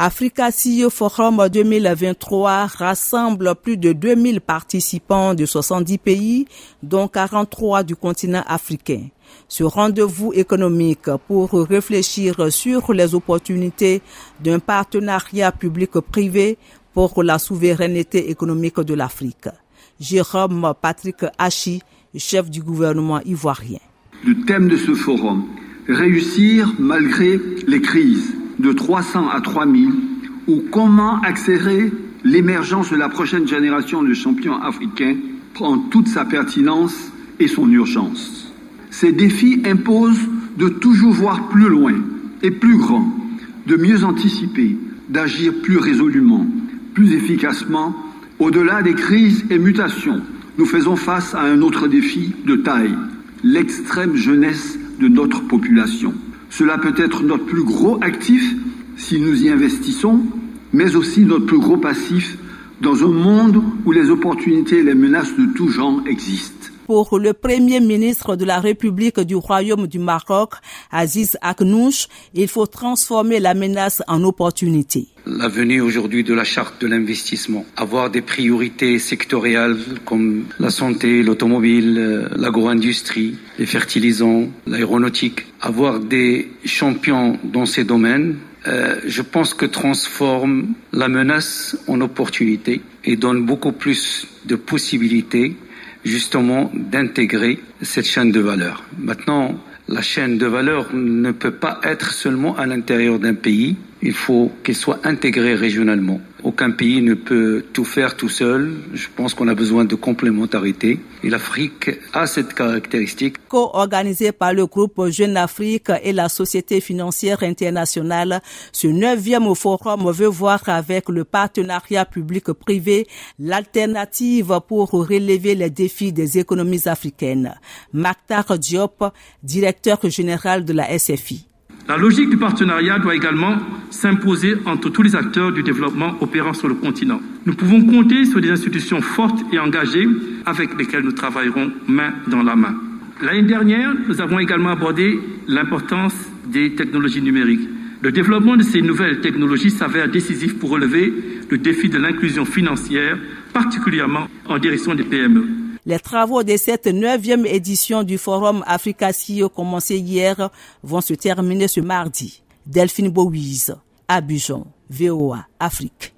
Africa CEO Forum 2023 rassemble plus de 2000 participants de 70 pays, dont 43 du continent africain. Ce rendez-vous économique pour réfléchir sur les opportunités d'un partenariat public-privé pour la souveraineté économique de l'Afrique. Jérôme Patrick Hachi, chef du gouvernement ivoirien. Le thème de ce forum, réussir malgré les crises de 300 à 3000 ou comment accélérer l'émergence de la prochaine génération de champions africains prend toute sa pertinence et son urgence. Ces défis imposent de toujours voir plus loin et plus grand, de mieux anticiper, d'agir plus résolument, plus efficacement. Au-delà des crises et mutations, nous faisons face à un autre défi de taille, l'extrême jeunesse de notre population. Cela peut être notre plus gros actif si nous y investissons, mais aussi notre plus gros passif dans un monde où les opportunités et les menaces de tout genre existent. Pour le Premier ministre de la République du Royaume du Maroc, Aziz Aknouch, il faut transformer la menace en opportunité. L'avenir aujourd'hui de la charte de l'investissement, avoir des priorités sectorielles comme la santé, l'automobile, euh, l'agro-industrie, les fertilisants, l'aéronautique, avoir des champions dans ces domaines euh, je pense que transforme la menace en opportunité et donne beaucoup plus de possibilités justement d'intégrer cette chaîne de valeur. Maintenant, la chaîne de valeur ne peut pas être seulement à l'intérieur d'un pays, il faut qu'elle soit intégrée régionalement. Aucun pays ne peut tout faire tout seul. Je pense qu'on a besoin de complémentarité. Et l'Afrique a cette caractéristique. Co-organisé par le groupe Jeune Afrique et la Société financière internationale, ce neuvième forum veut voir avec le partenariat public-privé l'alternative pour relever les défis des économies africaines. Maktar Diop, directeur général de la SFI. La logique du partenariat doit également s'imposer entre tous les acteurs du développement opérant sur le continent. Nous pouvons compter sur des institutions fortes et engagées avec lesquelles nous travaillerons main dans la main. L'année dernière, nous avons également abordé l'importance des technologies numériques. Le développement de ces nouvelles technologies s'avère décisif pour relever le défi de l'inclusion financière, particulièrement en direction des PME. Les travaux de cette neuvième édition du Forum Africa CEO commencé hier vont se terminer ce mardi. Delphine Bouise, Abidjan, VOA, Afrique.